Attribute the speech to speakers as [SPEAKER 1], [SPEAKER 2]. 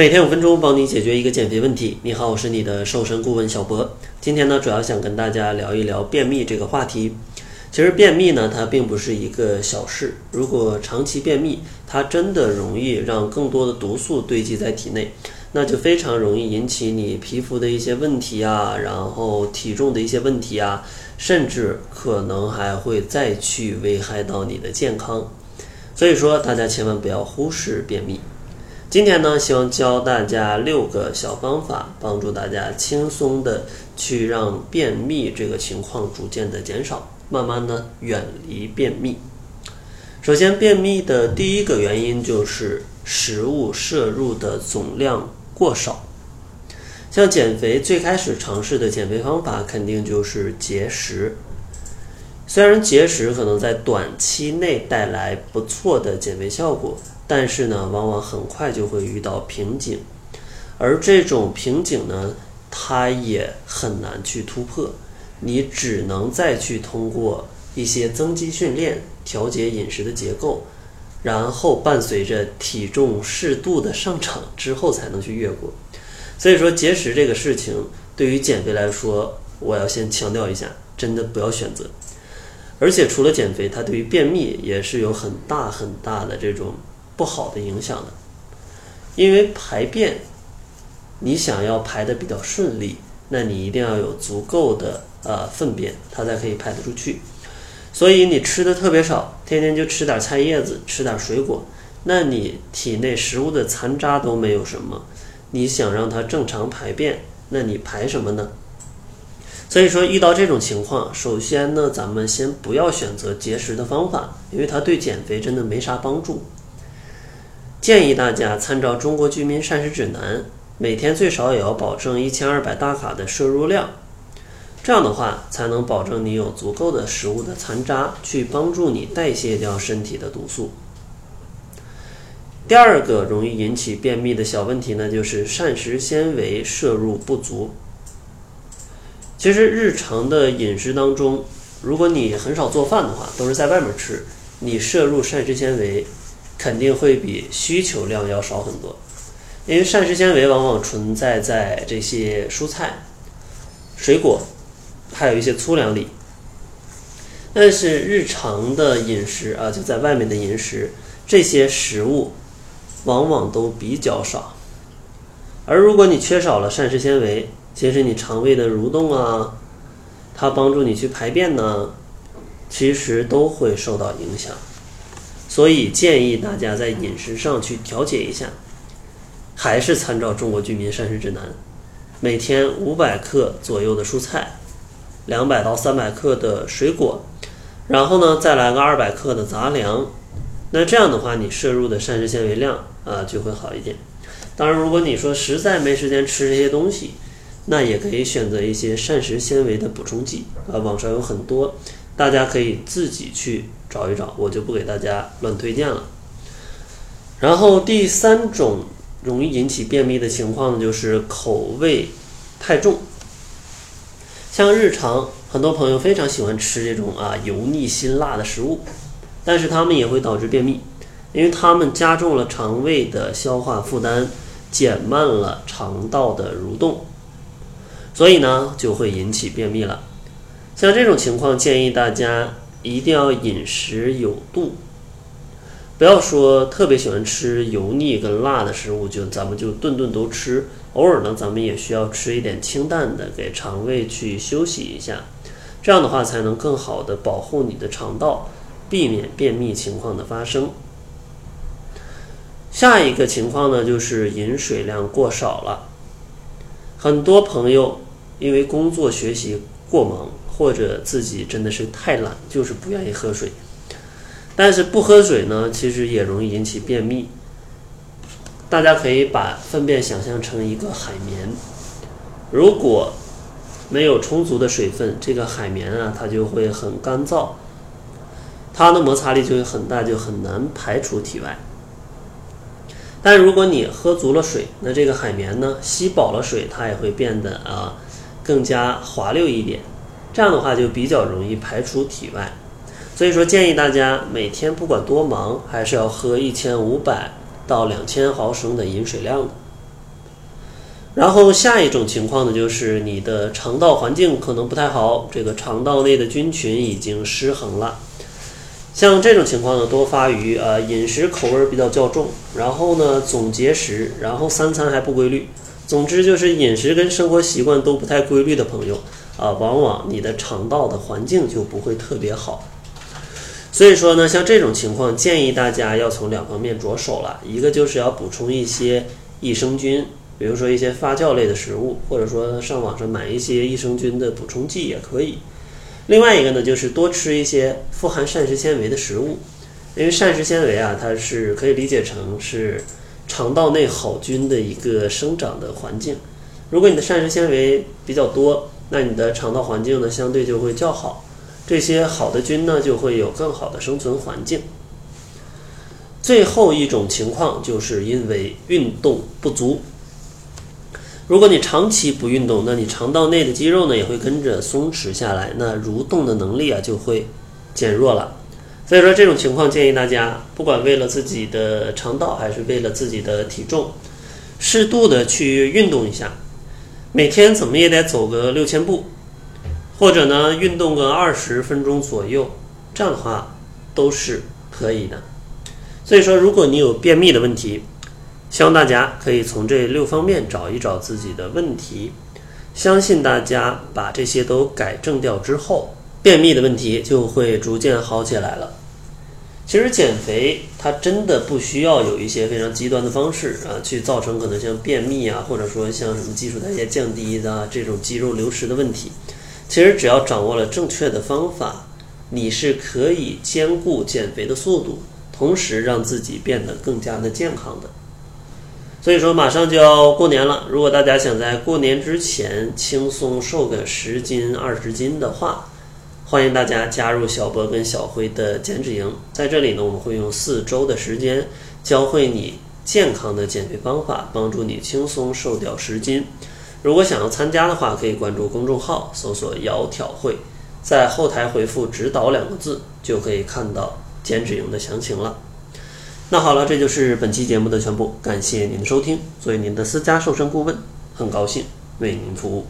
[SPEAKER 1] 每天五分钟，帮你解决一个减肥问题。你好，我是你的瘦身顾问小博。今天呢，主要想跟大家聊一聊便秘这个话题。其实便秘呢，它并不是一个小事。如果长期便秘，它真的容易让更多的毒素堆积在体内，那就非常容易引起你皮肤的一些问题啊，然后体重的一些问题啊，甚至可能还会再去危害到你的健康。所以说，大家千万不要忽视便秘。今天呢，希望教大家六个小方法，帮助大家轻松的去让便秘这个情况逐渐的减少，慢慢的远离便秘。首先，便秘的第一个原因就是食物摄入的总量过少。像减肥最开始尝试的减肥方法，肯定就是节食。虽然节食可能在短期内带来不错的减肥效果。但是呢，往往很快就会遇到瓶颈，而这种瓶颈呢，它也很难去突破。你只能再去通过一些增肌训练，调节饮食的结构，然后伴随着体重适度的上涨之后，才能去越过。所以说，节食这个事情对于减肥来说，我要先强调一下，真的不要选择。而且除了减肥，它对于便秘也是有很大很大的这种。不好的影响的，因为排便，你想要排的比较顺利，那你一定要有足够的呃粪便，它才可以排得出去。所以你吃的特别少，天天就吃点菜叶子，吃点水果，那你体内食物的残渣都没有什么，你想让它正常排便，那你排什么呢？所以说遇到这种情况，首先呢，咱们先不要选择节食的方法，因为它对减肥真的没啥帮助。建议大家参照《中国居民膳食指南》，每天最少也要保证一千二百大卡的摄入量，这样的话才能保证你有足够的食物的残渣去帮助你代谢掉身体的毒素。第二个容易引起便秘的小问题呢，就是膳食纤维摄入不足。其实日常的饮食当中，如果你很少做饭的话，都是在外面吃，你摄入膳食纤维。肯定会比需求量要少很多，因为膳食纤维往往存在在这些蔬菜、水果，还有一些粗粮里。但是日常的饮食啊，就在外面的饮食，这些食物往往都比较少。而如果你缺少了膳食纤维，其实你肠胃的蠕动啊，它帮助你去排便呢，其实都会受到影响。所以建议大家在饮食上去调节一下，还是参照《中国居民膳食指南》，每天五百克左右的蔬菜，两百到三百克的水果，然后呢再来个二百克的杂粮。那这样的话，你摄入的膳食纤维量啊就会好一点。当然，如果你说实在没时间吃这些东西，那也可以选择一些膳食纤维的补充剂啊，网上有很多，大家可以自己去。找一找，我就不给大家乱推荐了。然后第三种容易引起便秘的情况呢，就是口味太重。像日常很多朋友非常喜欢吃这种啊油腻辛辣的食物，但是他们也会导致便秘，因为他们加重了肠胃的消化负担，减慢了肠道的蠕动，所以呢就会引起便秘了。像这种情况，建议大家。一定要饮食有度，不要说特别喜欢吃油腻跟辣的食物，就咱们就顿顿都吃。偶尔呢，咱们也需要吃一点清淡的，给肠胃去休息一下。这样的话，才能更好的保护你的肠道，避免便秘情况的发生。下一个情况呢，就是饮水量过少了。很多朋友因为工作学习过忙。或者自己真的是太懒，就是不愿意喝水。但是不喝水呢，其实也容易引起便秘。大家可以把粪便想象成一个海绵，如果没有充足的水分，这个海绵啊，它就会很干燥，它的摩擦力就会很大，就很难排出体外。但如果你喝足了水，那这个海绵呢，吸饱了水，它也会变得啊更加滑溜一点。这样的话就比较容易排出体外，所以说建议大家每天不管多忙，还是要喝一千五百到两千毫升的饮水量的。然后下一种情况呢，就是你的肠道环境可能不太好，这个肠道内的菌群已经失衡了。像这种情况呢，多发于呃饮食口味比较较重，然后呢总节食，然后三餐还不规律。总之就是饮食跟生活习惯都不太规律的朋友啊，往往你的肠道的环境就不会特别好。所以说呢，像这种情况，建议大家要从两方面着手了，一个就是要补充一些益生菌。比如说一些发酵类的食物，或者说上网上买一些益生菌的补充剂也可以。另外一个呢，就是多吃一些富含膳食纤维的食物，因为膳食纤维啊，它是可以理解成是肠道内好菌的一个生长的环境。如果你的膳食纤维比较多，那你的肠道环境呢相对就会较好，这些好的菌呢就会有更好的生存环境。最后一种情况就是因为运动不足。如果你长期不运动，那你肠道内的肌肉呢也会跟着松弛下来，那蠕动的能力啊就会减弱了。所以说这种情况建议大家，不管为了自己的肠道还是为了自己的体重，适度的去运动一下，每天怎么也得走个六千步，或者呢运动个二十分钟左右，这样的话都是可以的。所以说，如果你有便秘的问题，希望大家可以从这六方面找一找自己的问题，相信大家把这些都改正掉之后，便秘的问题就会逐渐好起来了。其实减肥它真的不需要有一些非常极端的方式啊，去造成可能像便秘啊，或者说像什么基础代谢降低的这种肌肉流失的问题。其实只要掌握了正确的方法，你是可以兼顾减肥的速度，同时让自己变得更加的健康的。所以说，马上就要过年了。如果大家想在过年之前轻松瘦个十斤、二十斤的话，欢迎大家加入小博跟小辉的减脂营。在这里呢，我们会用四周的时间教会你健康的减肥方法，帮助你轻松瘦掉十斤。如果想要参加的话，可以关注公众号，搜索“窈窕会”，在后台回复“指导”两个字，就可以看到减脂营的详情了。那好了，这就是本期节目的全部，感谢您的收听。作为您的私家瘦身顾问，很高兴为您服务。